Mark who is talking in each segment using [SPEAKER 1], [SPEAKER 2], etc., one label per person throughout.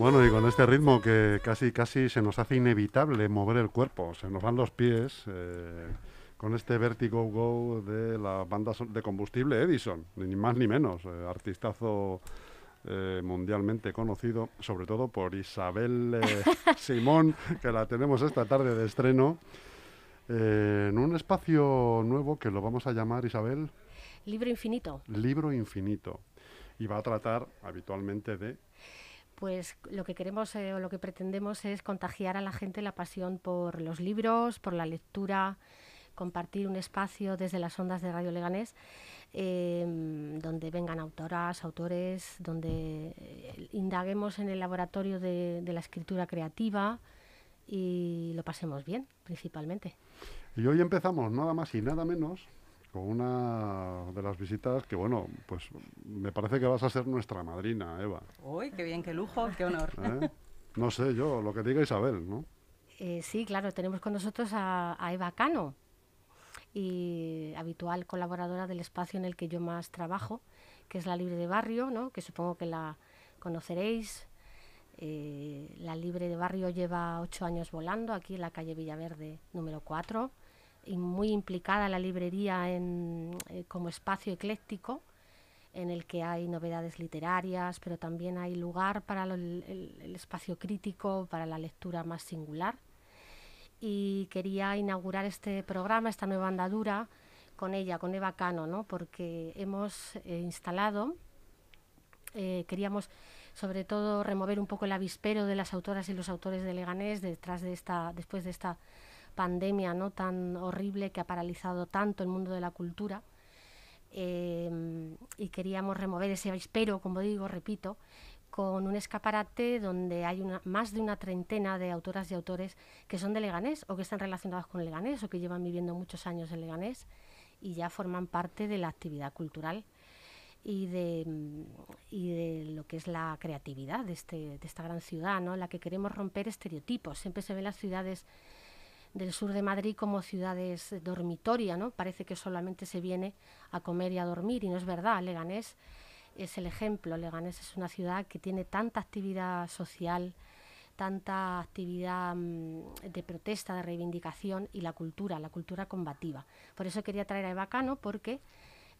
[SPEAKER 1] Bueno, y con este ritmo que casi casi se nos hace inevitable mover el cuerpo, se nos van los pies, eh, con este Vertigo Go de la banda de combustible Edison, ni más ni menos, eh, artistazo eh, mundialmente conocido, sobre todo por Isabel Simón, que la tenemos esta tarde de estreno, en un espacio nuevo que lo vamos a llamar, Isabel.
[SPEAKER 2] Libro infinito.
[SPEAKER 1] Libro infinito. Y va a tratar habitualmente de
[SPEAKER 2] pues lo que queremos eh, o lo que pretendemos es contagiar a la gente la pasión por los libros, por la lectura, compartir un espacio desde las ondas de Radio Leganés em, donde vengan autoras, autores, donde eh, indaguemos en el laboratorio de, de la escritura creativa y lo pasemos bien, principalmente.
[SPEAKER 1] Y hoy empezamos nada más y nada menos con una de las visitas que, bueno, pues me parece que vas a ser nuestra madrina, Eva.
[SPEAKER 3] Uy, qué bien, qué lujo, qué honor. ¿Eh?
[SPEAKER 1] No sé yo, lo que diga Isabel, ¿no?
[SPEAKER 2] Eh, sí, claro, tenemos con nosotros a, Eva Cano, y habitual colaboradora del espacio en el que yo más trabajo, que es la Libre de Barrio, ¿no? que supongo que la conoceréis. Eh, la Libre de Barrio lleva ocho años volando aquí en la calle Villaverde número 4 y muy implicada la librería en, eh, como espacio ecléctico en el que hay novedades literarias, pero también hay lugar para el, espacio crítico, para la lectura más singular. Y quería inaugurar este programa, esta nueva andadura, con ella, con Eva Cano, ¿no? porque hemos eh, instalado, eh, queríamos sobre todo remover un poco el avispero de las autoras y los autores de Leganés detrás de esta, después de esta pandemia ¿no? tan horrible que ha paralizado tanto el mundo de la cultura. Em, y queríamos remover ese avispero, como digo, repito, con un escaparate donde hay una, más de una treintena de autoras y autores que son de Leganés o que están relacionados con Leganés o que llevan viviendo muchos años en Leganés y ya forman parte de la actividad cultural y de, y de lo que es la creatividad de, este, de esta gran ciudad, ¿no? la que queremos romper estereotipos. Siempre se ven las ciudades del sur de Madrid como ciudades dormitoria, ¿no? Parece que solamente se viene a comer y a dormir y no es verdad. Leganés es el ejemplo. Leganés es una ciudad que tiene tanta actividad social, tanta actividad mm, de protesta, de reivindicación y la cultura, la cultura combativa. Por eso quería traer a Eva Cano porque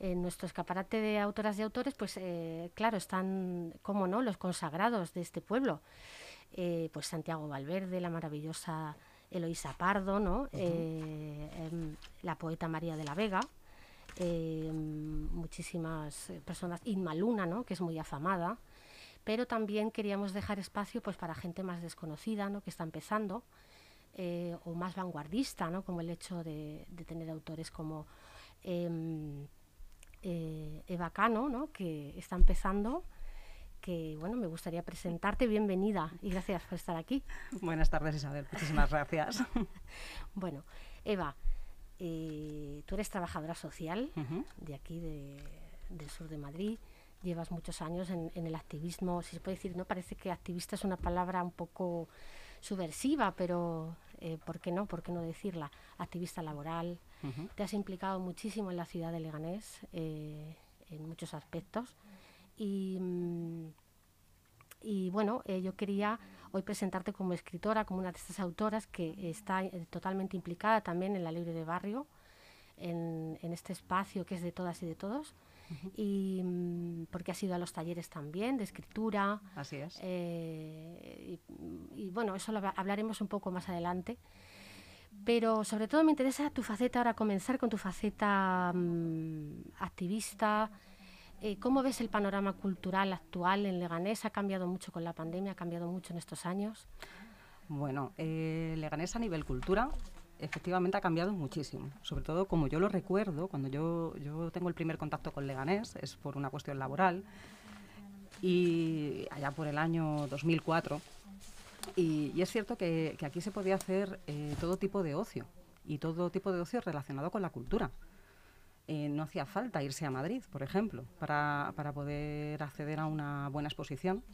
[SPEAKER 2] en nuestro escaparate de autoras y autores, pues eh, claro, están, como no, los consagrados de este pueblo. Eh, pues Santiago Valverde, la maravillosa Eloísa Pardo, ¿no? Eh, em, la poeta María de la Vega, em, muchísimas personas, Inma Luna, ¿no? que es muy afamada, pero también queríamos dejar espacio pues, para gente más desconocida, ¿no? que está empezando, eh, o más vanguardista, ¿no? como el hecho de, tener autores como em, eh, Eva Cano, ¿no? que está empezando que bueno, me gustaría presentarte. Bienvenida y gracias por estar aquí.
[SPEAKER 3] Buenas tardes, Isabel. Muchísimas gracias.
[SPEAKER 2] bueno, Eva, eh, tú eres trabajadora social de aquí, del sur de Madrid. Llevas muchos años en, el activismo, si se puede decir, ¿no? Parece que activista es una palabra un poco subversiva, pero eh, ¿por qué no? ¿Por qué no decirla? Activista laboral. Te has implicado muchísimo en la ciudad de Leganés, eh, en muchos aspectos. Y, mm, y bueno, eh, yo quería hoy presentarte como escritora, como una de estas autoras que está eh, totalmente implicada también en la Libre de Barrio, en, en, este espacio que es de todas y de todos. y mm, porque has ido a los talleres también de escritura.
[SPEAKER 3] Así es.
[SPEAKER 2] Eh, y, bueno, eso lo hablaremos un poco más adelante. Pero sobre todo me interesa tu faceta, ahora comenzar con tu faceta mm, activista. Eh, ¿Cómo ves el panorama cultural actual en Leganés? ¿Ha cambiado mucho con la pandemia? ¿Ha cambiado mucho en estos años?
[SPEAKER 3] Bueno, eh, Leganés a nivel cultura efectivamente ha cambiado muchísimo. Sobre todo, como yo lo recuerdo, cuando yo, yo tengo el primer contacto con Leganés, es por una cuestión laboral, y allá por el año 2004. Y, es cierto que, aquí se podía hacer eh, todo tipo de ocio, y todo tipo de ocio relacionado con la cultura. Eh, no hacía falta irse a Madrid, por ejemplo, para, para poder acceder a una buena exposición,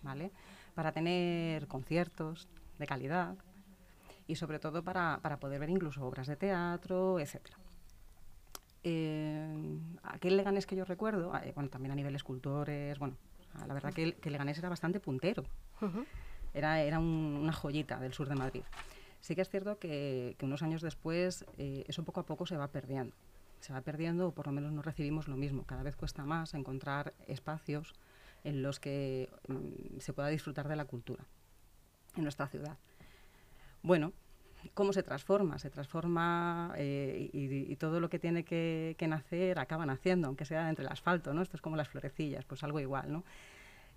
[SPEAKER 3] ¿vale? Para tener conciertos de calidad, y sobre todo para, para poder ver incluso obras de teatro, etc. Eh, aquel Leganés que yo recuerdo, eh, bueno, también a nivel escultores, bueno, la verdad que, el, que Leganés era bastante puntero. Era, era una joyita del sur de Madrid. Sí que es cierto que, unos años después eh, eso poco a poco se va perdiendo. Se va perdiendo o por lo menos no recibimos lo mismo. Cada vez cuesta más encontrar espacios en los que mm, se pueda disfrutar de la cultura en nuestra ciudad. Bueno, ¿cómo se transforma? Se transforma eh, y, todo lo que tiene que, nacer acaba naciendo, aunque sea entre el asfalto, ¿no? Esto es como las florecillas, pues algo igual, ¿no?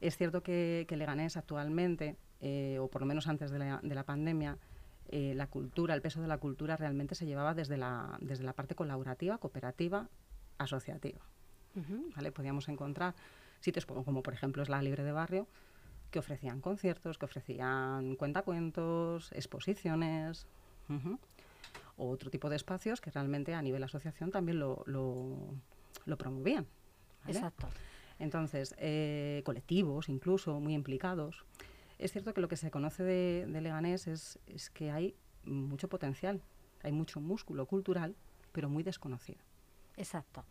[SPEAKER 3] Es cierto que, que Leganés actualmente, eh, o por lo menos antes de la, pandemia, eh, la cultura, el peso de la cultura realmente se llevaba desde la, desde la parte colaborativa, cooperativa, asociativa. ¿vale? Podíamos encontrar sitios como, como, por ejemplo es la Libre de Barrio, que ofrecían conciertos, que ofrecían cuentacuentos, exposiciones, o otro tipo de espacios que realmente a nivel asociación también lo, lo, promovían.
[SPEAKER 2] Exacto.
[SPEAKER 3] Entonces, eh, colectivos incluso muy implicados. Es cierto que lo que se conoce de, Leganés es, es, que hay mucho potencial, hay mucho músculo cultural, pero muy desconocido.
[SPEAKER 2] Exacto.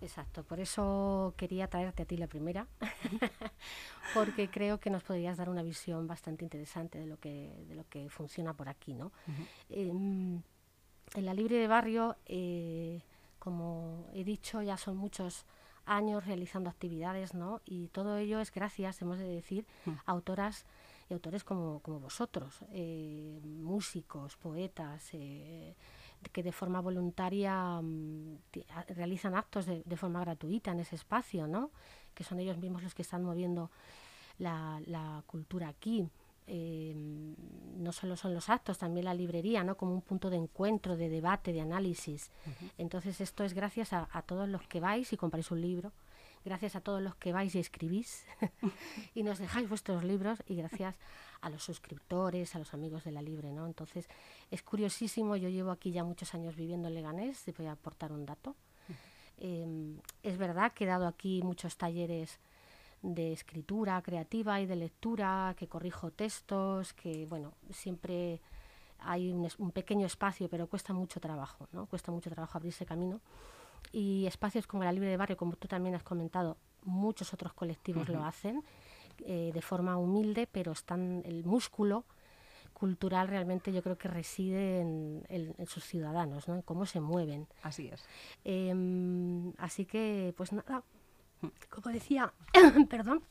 [SPEAKER 2] Exacto, por eso quería traerte a ti la primera, porque creo que nos podrías dar una visión bastante interesante de lo que, de lo que funciona por aquí. ¿no? Em, en la Libre de Barrio, eh, como he dicho, ya son muchos años realizando actividades, ¿no? y todo ello es gracias, hemos de decir, a autoras y autores como, como vosotros, eh, músicos, poetas. Eh, que de forma voluntaria mm, realizan actos de, forma gratuita en ese espacio, ¿no? que son ellos mismos los que están moviendo la, cultura aquí. Em, no solo son los actos, también la librería, ¿no? como un punto de encuentro, de debate, de análisis. Entonces esto es gracias a, a todos los que vais y compráis un libro, gracias a todos los que vais y escribís y nos dejáis vuestros libros y gracias a los suscriptores, a los amigos de la Libre, ¿no? Entonces, es curiosísimo, yo llevo aquí ya muchos años viviendo en Leganés, te voy a aportar un dato. Em, es verdad que he dado aquí muchos talleres de escritura creativa y de lectura, que corrijo textos, que, bueno, siempre hay un, un pequeño espacio, pero cuesta mucho trabajo, ¿no? Cuesta mucho trabajo abrirse camino y espacios como la Libre de Barrio, como tú también has comentado, muchos otros colectivos lo hacen eh, de forma humilde, pero están el músculo cultural realmente yo creo que reside en, sus ciudadanos, ¿no? en cómo se mueven.
[SPEAKER 3] Así es.
[SPEAKER 2] Em, así que, pues nada, como decía, perdón.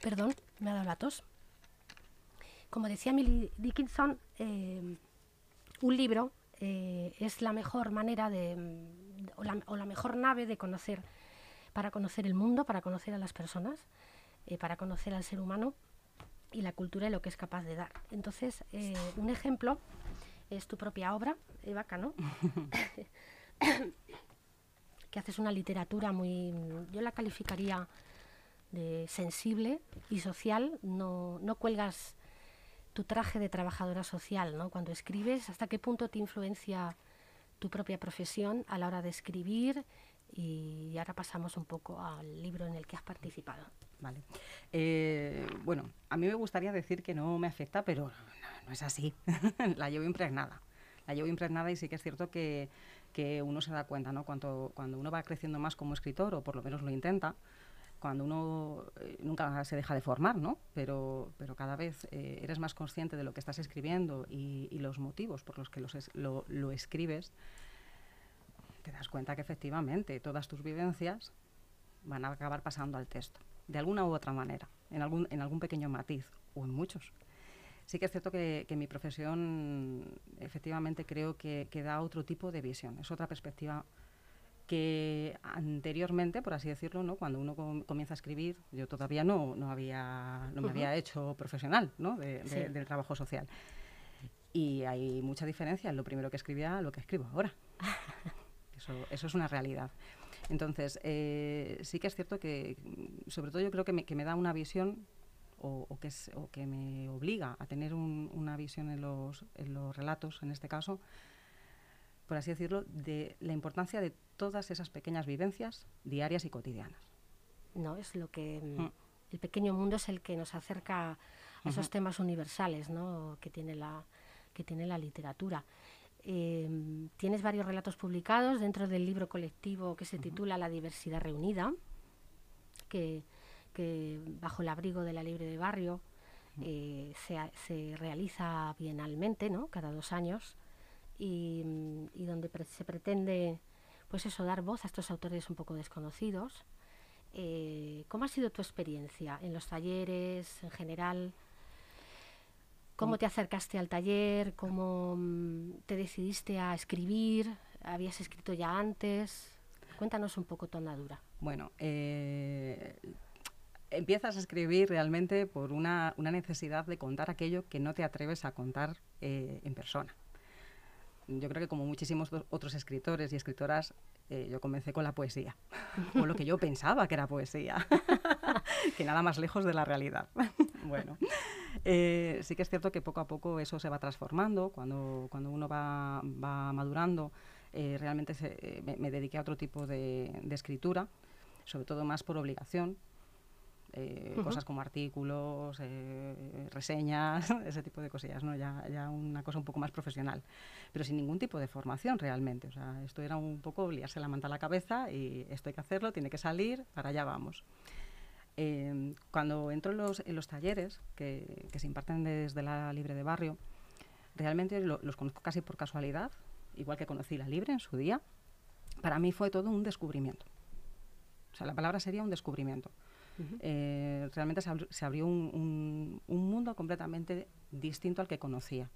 [SPEAKER 2] Perdón, me ha dado la tos. Como decía Millie Dickinson, eh, un libro eh, es la mejor manera de, o la, mejor nave de conocer, para conocer el mundo, para conocer a las personas, eh, para conocer al ser humano y la cultura y lo que es capaz de dar. Entonces, un ejemplo es tu propia obra, Eva Cano, que haces una literatura muy, yo la calificaría de sensible y social, no, no cuelgas tu traje de trabajadora social, ¿no? Cuando escribes, ¿hasta qué punto te influencia tu propia profesión a la hora de escribir? Y ahora pasamos un poco al libro en el que has participado.
[SPEAKER 3] Vale. Eh, bueno, a mí me gustaría decir que no me afecta, pero no, es así. la llevo impregnada. La llevo impregnada y sí que es cierto que, que uno se da cuenta, ¿no? Cuando, cuando uno va creciendo más como escritor, o por lo menos lo intenta, cuando uno eh, nunca se deja de formar, ¿no? Pero, pero cada vez eh, eres más consciente de lo que estás escribiendo y, los motivos por los que lo, lo, escribes, te das cuenta que efectivamente todas tus vivencias van a acabar pasando al texto, de alguna u otra manera, en algún, en algún pequeño matiz o en muchos. Sí que es cierto que, mi profesión efectivamente creo que, que, da otro tipo de visión, es otra perspectiva que anteriormente, por así decirlo, ¿no? cuando uno comienza a escribir, yo todavía no, no, había, no me había hecho profesional ¿no? del trabajo social. Y hay mucha diferencia en lo primero que escribía a lo que escribo ahora. eso, eso es una realidad. Entonces, eh, sí que es cierto que, sobre todo yo creo que me, que me da una visión o, que es, o, que me obliga a tener una visión en los, en los relatos, en este caso, por así decirlo, de la importancia de todas esas pequeñas vivencias diarias y cotidianas.
[SPEAKER 2] No, es lo que mm, mm. el pequeño mundo es el que nos acerca a esos temas universales, ¿no? que tiene la que tiene la literatura. Em, tienes varios relatos publicados dentro del libro colectivo que se titula La diversidad reunida, que, bajo el abrigo de la Libre de Barrio eh, se, se, realiza bienalmente, ¿no? cada dos años, y, donde se pretende pues eso, dar voz a estos autores un poco desconocidos. Eh, ¿Cómo ha sido tu experiencia en los talleres en general? ¿Cómo te acercaste al taller? ¿Cómo mm, te decidiste a escribir? ¿Habías escrito ya antes? Cuéntanos un poco tu andadura.
[SPEAKER 3] Bueno, eh, empiezas a escribir realmente por una, necesidad de contar aquello que no te atreves a contar eh, en persona yo creo que como muchísimos otros escritores y escritoras, eh, yo comencé con la poesía, o lo que yo pensaba que era poesía, que nada más lejos de la realidad. bueno, eh, sí que es cierto que poco a poco eso se va transformando, cuando, cuando uno va, va madurando, eh, realmente me, dediqué a otro tipo de, de escritura, sobre todo más por obligación, eh, cosas como artículos, eh, reseñas, ese tipo de cosillas, ¿no? Ya, ya una cosa un poco más profesional, pero sin ningún tipo de formación realmente. O sea, esto era un poco liarse la manta a la cabeza y esto hay que hacerlo, tiene que salir, para allá vamos. Em, cuando entro en los, en los talleres que, que, se imparten desde la Libre de Barrio, realmente los conozco casi por casualidad, igual que conocí la Libre en su día. Para mí fue todo un descubrimiento. O sea, la palabra sería un descubrimiento eh, realmente se, abrió un, mundo completamente distinto al que conocía.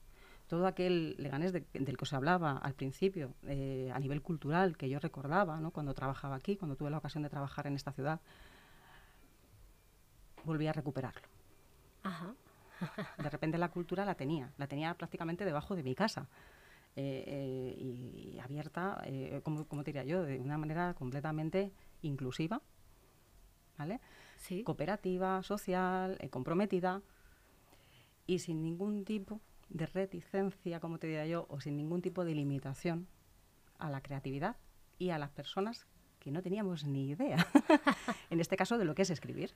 [SPEAKER 3] Todo aquel Leganés del que os hablaba al principio, eh, a nivel cultural, que yo recordaba cuando trabajaba aquí, cuando tuve la ocasión de trabajar en esta ciudad, volví a recuperarlo. de repente la cultura la tenía, la tenía prácticamente debajo de mi casa. Eh, y abierta, como, como, diría yo, de una manera completamente inclusiva, ¿vale? cooperativa, social, eh, comprometida y sin ningún tipo de reticencia, como te diría yo, o sin ningún tipo de limitación a la creatividad y a las personas que no teníamos ni idea, en este caso, de lo que es escribir.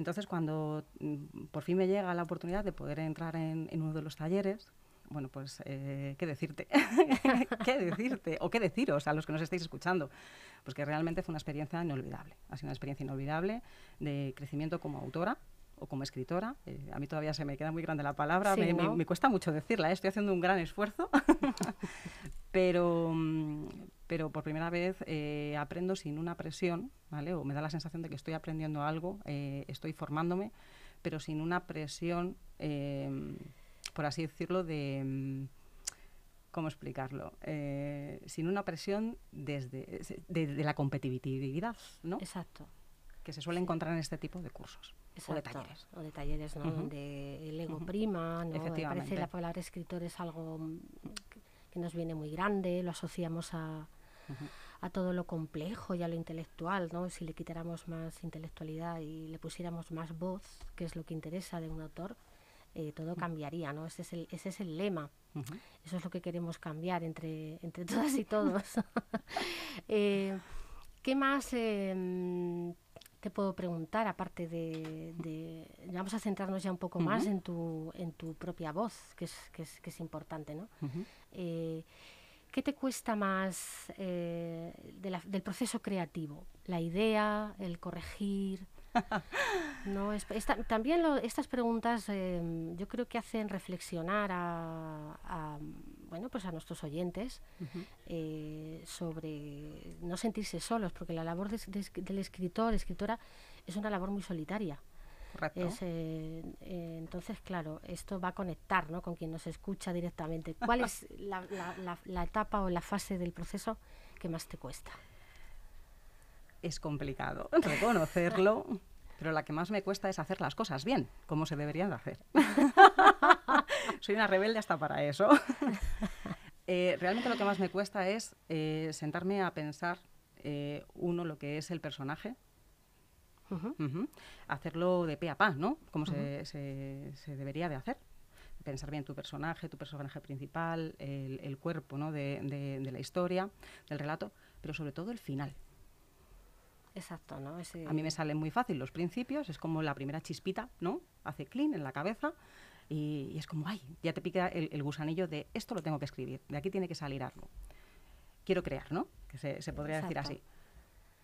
[SPEAKER 3] Entonces, cuando mm, por fin me llega la oportunidad de poder entrar en, uno de los talleres, bueno, pues, eh, ¿qué decirte? ¿Qué decirte? O qué deciros a los que nos estáis escuchando pues que realmente fue una experiencia inolvidable. Ha sido una experiencia inolvidable de crecimiento como autora o como escritora. Eh, a mí todavía se me queda muy grande la palabra, me, cuesta mucho decirla, ¿eh? estoy haciendo un gran esfuerzo, pero, mm, pero por primera vez eh, aprendo sin una presión, ¿vale? o me da la sensación de que estoy aprendiendo algo, estoy formándome, pero sin una presión, por así decirlo, de mm, ¿cómo explicarlo? Eh, sin una presión desde de, la competitividad, ¿no?
[SPEAKER 2] Exacto.
[SPEAKER 3] Que se suele encontrar en este tipo de cursos. O de talleres.
[SPEAKER 2] O de talleres, ¿no? Donde el ego prima, ¿no? Efectivamente. Parece la palabra escritor es algo que nos viene muy grande, lo asociamos a, a todo lo complejo y a lo intelectual, ¿no? Si le quitáramos más intelectualidad y le pusiéramos más voz, que es lo que interesa de un autor, eh, todo cambiaría, ¿no? Ese es el, ese es el lema. Eso es lo que queremos cambiar entre, entre todas y todos. Eh, ¿Qué más em, te puedo preguntar, aparte de, Vamos a centrarnos ya un poco más en tu, en tu propia voz, que es, que es, que es importante, ¿no? Eh, ¿qué te cuesta más eh, del proceso creativo? ¿La idea, el corregir? no, también estas preguntas em, yo creo que hacen reflexionar a, bueno, pues a nuestros oyentes eh, sobre no sentirse solos, porque la labor del escritor, escritora, es una labor muy solitaria. Eh, eh, entonces, claro, esto va a conectar ¿no? con quien nos escucha directamente. ¿Cuál es la, etapa o la fase del proceso que más te cuesta?
[SPEAKER 3] Es complicado reconocerlo, pero la que más me cuesta es hacer las cosas bien, como se deberían de hacer. Soy una rebelde hasta para eso. Eh, realmente lo que más me cuesta es sentarme a pensar, uno, lo que es el personaje, Hacerlo de pe a pa, ¿no? Como se, se, debería de hacer. Pensar bien tu personaje, tu personaje principal, el, cuerpo ¿no? de, de, la historia, del relato, pero sobre todo el final.
[SPEAKER 2] Exacto, ¿no?
[SPEAKER 3] A mí me salen muy fácil los principios, es como la primera chispita, ¿no? Hace clean en la cabeza y, es como, ay, ya te pica el, gusanillo de esto lo tengo que escribir, de aquí tiene que salir algo. Quiero crear, ¿no? Que se, se podría decir así.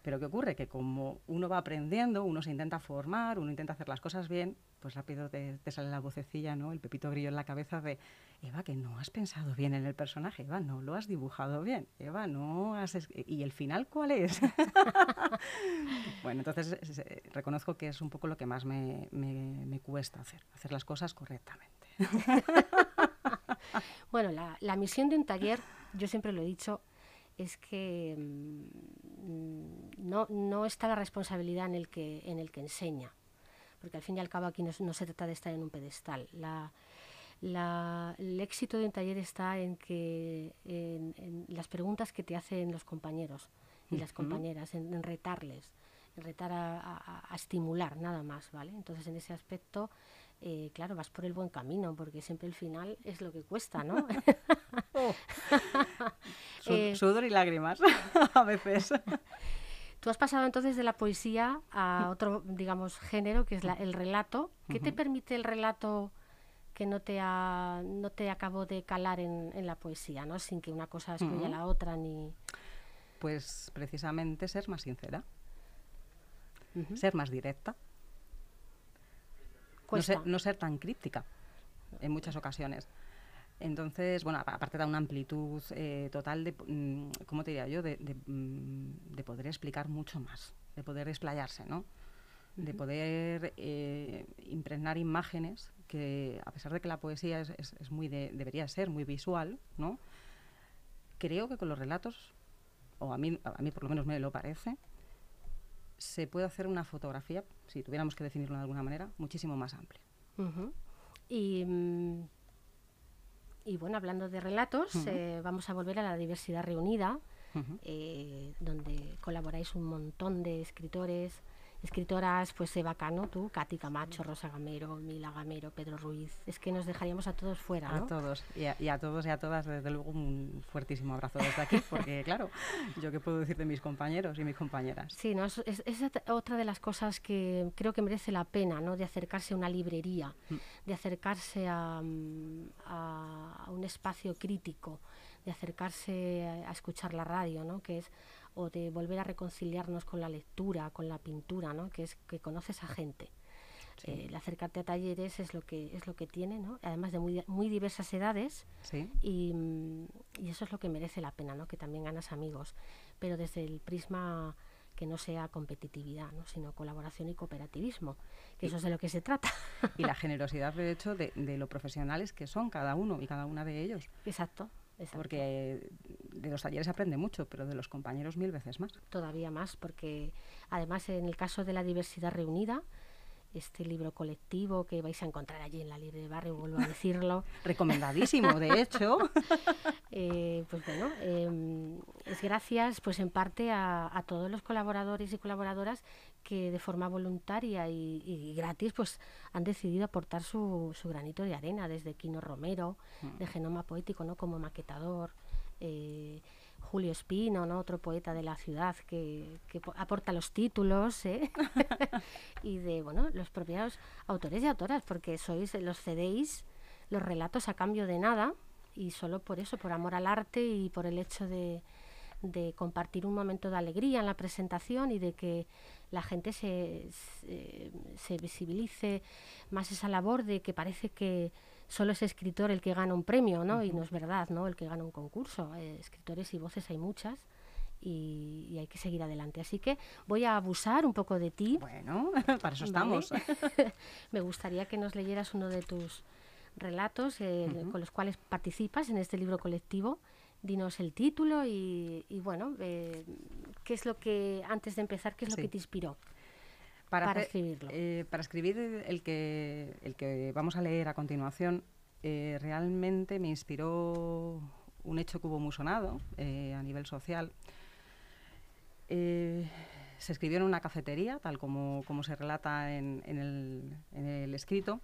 [SPEAKER 3] Pero ¿qué ocurre? Que como uno va aprendiendo, uno se intenta formar, uno intenta hacer las cosas bien, pues rápido te, sale la vocecilla, ¿no? El pepito grillo en la cabeza de, Eva, que no has pensado bien en el personaje, Eva, no lo has dibujado bien, Eva, no has... ¿Y el final cuál es? bueno, entonces reconozco que es un poco lo que más me, me, cuesta hacer, hacer las cosas correctamente.
[SPEAKER 2] bueno, la, la misión de un taller, yo siempre lo he dicho, es que mm, no, no, está la responsabilidad en el, que, en el que enseña, porque al fin y al cabo aquí no, se trata de estar en un pedestal. La, el éxito de un taller está en que en, las preguntas que te hacen los compañeros y las compañeras, en, retarles, en retar a, a, estimular, nada más, ¿vale? Entonces en ese aspecto eh, claro, vas por el buen camino, porque siempre el final es lo que cuesta, ¿no?
[SPEAKER 3] Oh. Eh, sudor y lágrimas, a veces.
[SPEAKER 2] Tú has pasado entonces de la poesía a otro, digamos, género, que es el relato. ¿Qué te permite el relato que no te, ha, no te acabó de calar en, la poesía, ¿no? sin que una cosa excluya a la otra? ni
[SPEAKER 3] Pues precisamente ser más sincera, ser más directa no ser, tan críptica en muchas ocasiones. Entonces, bueno, aparte da una amplitud eh, total de, mm, ¿cómo te diría yo?, de, mm, de, poder explicar mucho más, de poder explayarse, ¿no? De poder eh, impregnar imágenes que, a pesar de que la poesía es, es, muy debería ser muy visual, ¿no? Creo que con los relatos, o a mí, a mí por lo menos me lo parece, se puede hacer una fotografía, si tuviéramos que definirlo de alguna manera, muchísimo más amplia.
[SPEAKER 2] y, mm, y, bueno, hablando de relatos, eh, vamos a volver a la diversidad reunida, eh, donde colaboráis un montón de escritores, escritoras, pues Eva Cano, tú, Katy Camacho, Rosa Gamero, Mila Gamero, Pedro Ruiz. Es que nos dejaríamos a todos fuera,
[SPEAKER 3] ¿no? A todos, y a, todos y a todas, desde luego, un fuertísimo abrazo desde aquí, porque claro, yo qué puedo decir de mis compañeros y mis compañeras.
[SPEAKER 2] Sí, ¿no? es, otra de las cosas que creo que merece la pena, ¿no? De acercarse a una librería, mm. de acercarse a, a, un espacio crítico, de acercarse a, a escuchar la radio, ¿no? Que es o de volver a reconciliarnos con la lectura, con la pintura, ¿no? que es que conoces a gente. Eh, el acercarte a talleres es lo que es lo que tiene, ¿no? además de muy, muy diversas edades y, mm, y, eso es lo que merece la pena, ¿no? que también ganas amigos, pero desde el prisma que no sea competitividad, ¿no? sino colaboración y cooperativismo, que eso es de lo que se trata.
[SPEAKER 3] Y la generosidad, de hecho, de, de lo profesionales que son cada uno y cada una de ellos.
[SPEAKER 2] Exacto.
[SPEAKER 3] Porque de los talleres aprende mucho, pero de los compañeros mil veces más.
[SPEAKER 2] Todavía más, porque además en el caso de la diversidad reunida, este libro colectivo que vais a encontrar allí en la Libre de Barrio, vuelvo a decirlo.
[SPEAKER 3] Recomendadísimo, de hecho.
[SPEAKER 2] Eh, pues bueno, em, es gracias pues en parte a, todos los colaboradores y colaboradoras que de forma voluntaria y, gratis pues han decidido aportar su, su, granito de arena, desde Quino Romero, mm. de Genoma Poético, ¿no? como maquetador, eh, Julio Espino, ¿no? otro poeta de la ciudad que, aporta los títulos ¿eh? y de bueno los propios autores y autoras, porque sois los cedéis los relatos a cambio de nada y solo por eso, por amor al arte y por el hecho de, de compartir un momento de alegría en la presentación y de que la gente se, se, visibilice más esa labor de que parece que solo es escritor el que gana un premio, ¿no? Y no es verdad, ¿no? El que gana un concurso. Eh, escritores y voces hay muchas. Y, hay que seguir adelante. Así que voy a abusar un poco de ti.
[SPEAKER 3] Bueno, para eso estamos.
[SPEAKER 2] Me gustaría que nos leyeras uno de tus relatos eh, con los cuales participas en este libro colectivo dinos el título y, bueno, eh, qué es lo que, antes de empezar, qué es lo que te inspiró para, escribirlo.
[SPEAKER 3] Eh, para escribir el que, el que vamos a leer a continuación, eh, realmente me inspiró un hecho que hubo muy sonado a nivel social. se escribió en una cafetería, tal como, como se relata en, en, el, en el escrito,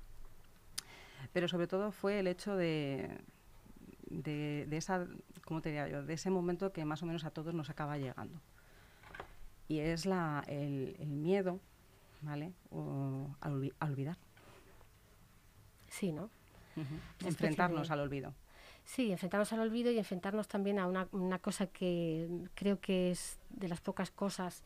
[SPEAKER 3] pero sobre todo fue el hecho de, de, esa, ¿cómo te diría yo? De ese momento que más o menos a todos nos acaba llegando. Y es la, el, miedo, ¿vale? a, olvidar.
[SPEAKER 2] Sí, ¿no?
[SPEAKER 3] Enfrentarnos al olvido.
[SPEAKER 2] Sí, enfrentarnos al olvido y enfrentarnos también a una, una cosa que creo que es de las pocas cosas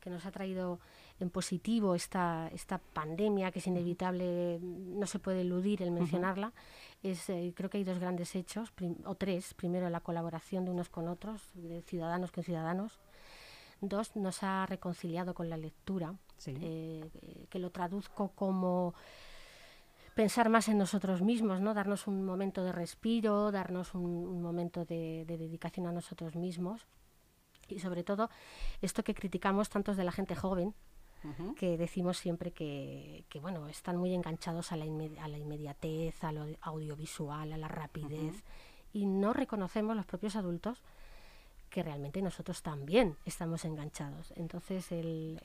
[SPEAKER 2] que nos ha traído en positivo esta, esta pandemia, que es inevitable, no se puede eludir el mencionarla, es, eh, creo que hay dos grandes hechos, o tres. Primero, la colaboración de unos con otros, de ciudadanos con ciudadanos. Dos, nos ha reconciliado con la lectura, eh, que lo traduzco como pensar más en nosotros mismos, ¿no? darnos un momento de respiro, darnos un, momento de, de, dedicación a nosotros mismos. Y sobre todo esto que criticamos tantos de la gente joven, que decimos siempre que, bueno, están muy enganchados a la, a la inmediatez, a lo audiovisual, a la rapidez, y no reconocemos los propios adultos que realmente nosotros también estamos enganchados. Entonces, el,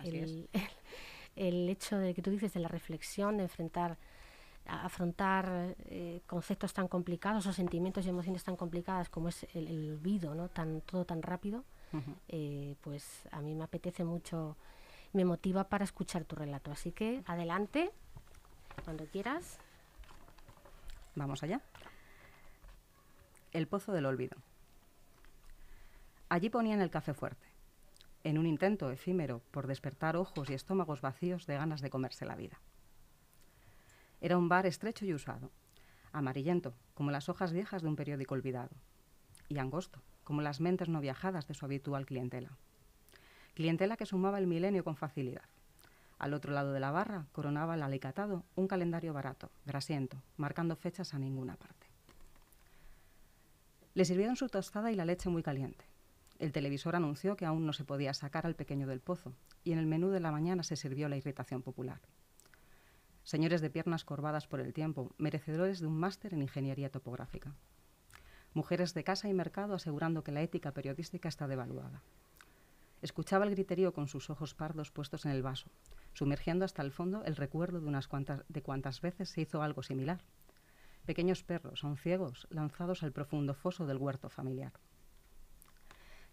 [SPEAKER 2] el, hecho de que tú dices de la reflexión, de enfrentar afrontar eh, conceptos tan complicados o sentimientos y emociones tan complicadas como es el, olvido, ¿no? tan, todo tan rápido, eh, pues a mí me apetece mucho me motiva para escuchar tu relato. Así que adelante, cuando quieras.
[SPEAKER 3] Vamos allá. El pozo del olvido. Allí ponían el café fuerte, en un intento efímero por despertar ojos y estómagos vacíos de ganas de comerse la vida. Era un bar estrecho y usado, amarillento, como las hojas viejas de un periódico olvidado, y angosto, como las mentes no viajadas de su habitual clientela clientela que sumaba el milenio con facilidad. Al otro lado de la barra coronaba el alicatado un calendario barato, grasiento, marcando fechas a ninguna parte. Le sirvieron su tostada y la leche muy caliente. El televisor anunció que aún no se podía sacar al pequeño del pozo, y en el menú de la mañana se sirvió la irritación popular. Señores de piernas corvadas por el tiempo, merecedores de un máster en ingeniería topográfica. Mujeres de casa y mercado asegurando que la ética periodística está devaluada. Escuchaba el griterío con sus ojos pardos puestos en el vaso, sumergiendo hasta el fondo el recuerdo de unas cuantas de cuantas veces se hizo algo similar. Pequeños perros, aún ciegos, lanzados al profundo foso del huerto familiar.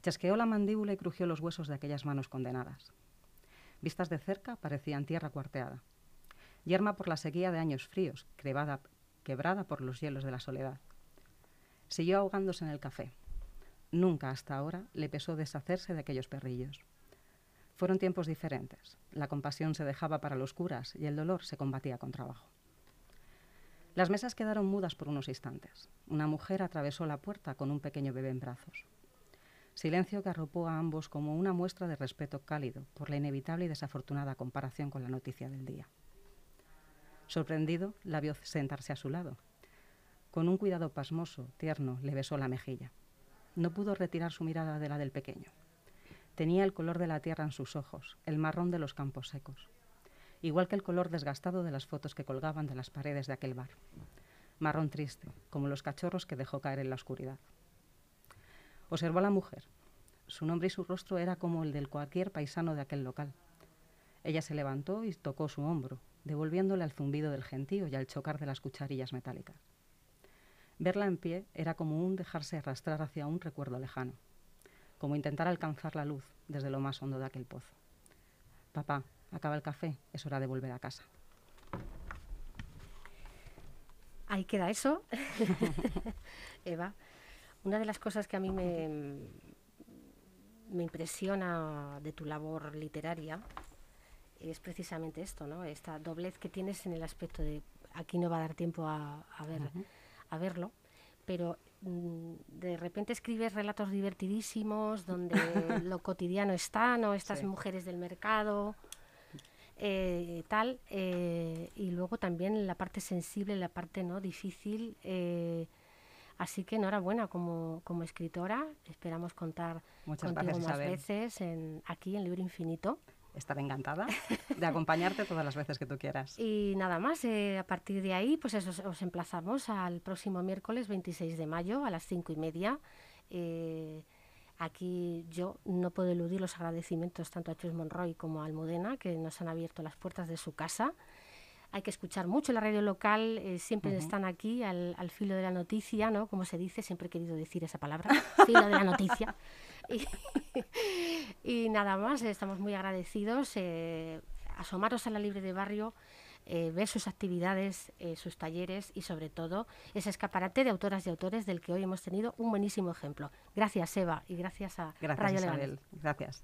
[SPEAKER 3] Chasqueó la mandíbula y crujió los huesos de aquellas manos condenadas. Vistas de cerca, parecían tierra cuarteada. Yerma por la sequía de años fríos, quebrada por los hielos de la soledad. Siguió ahogándose en el café, Nunca hasta ahora le pesó deshacerse de aquellos perrillos. Fueron tiempos diferentes. La compasión se dejaba para los curas y el dolor se combatía con trabajo. Las mesas quedaron mudas por unos instantes. Una mujer atravesó la puerta con un pequeño bebé en brazos. Silencio que arropó a ambos como una muestra de respeto cálido por la inevitable y desafortunada comparación con la noticia del día. Sorprendido, la vio sentarse a su lado. Con un cuidado pasmoso, tierno, le besó la mejilla. No pudo retirar su mirada de la del pequeño. Tenía el color de la tierra en sus ojos, el marrón de los campos secos, igual que el color desgastado de las fotos que colgaban de las paredes de aquel bar. Marrón triste, como los cachorros que dejó caer en la oscuridad. Observó a la mujer. Su nombre y su rostro era como el del cualquier paisano de aquel local. Ella se levantó y tocó su hombro, devolviéndole al zumbido del gentío y al chocar de las cucharillas metálicas. Verla en pie era como un dejarse arrastrar hacia un recuerdo lejano, como intentar alcanzar la luz desde lo más hondo de aquel pozo. Papá, acaba el café, es hora de volver a casa.
[SPEAKER 2] Ahí queda eso. Eva, una de las cosas que a mí me, me impresiona de tu labor literaria es precisamente esto, ¿no? Esta doblez que tienes en el aspecto de aquí no va a dar tiempo a, ver, a verlo, pero mm, de repente escribes relatos divertidísimos donde lo cotidiano está, ¿no? Estas mujeres del mercado, eh, tal, eh, y luego también la parte sensible, la parte no difícil. Eh, así que enhorabuena como, como escritora. Esperamos contar
[SPEAKER 3] Muchas
[SPEAKER 2] contigo más veces en, aquí en Libro Infinito.
[SPEAKER 3] Estaré encantada de acompañarte todas las veces que tú quieras.
[SPEAKER 2] Y nada más, a partir de ahí, pues eso, os emplazamos al próximo miércoles 26 de mayo a las cinco y media. Aquí yo no puedo eludir los agradecimientos tanto a Chus Monroy como a Almudena, que nos han abierto las puertas de su casa. Hay que escuchar mucho la radio local, eh, siempre están aquí al, filo de la noticia, ¿no? Como se dice, siempre he querido decir esa palabra, filo de la noticia. Y, nada más, estamos muy agradecidos. Eh, asomaros a la Libre de Barrio eh, ver sus actividades, eh, sus talleres y sobre todo ese escaparate de autoras y autores del que hoy hemos tenido un buenísimo ejemplo. Gracias Eva y gracias a
[SPEAKER 3] gracias,
[SPEAKER 2] Radio
[SPEAKER 3] Isabel. Gracias.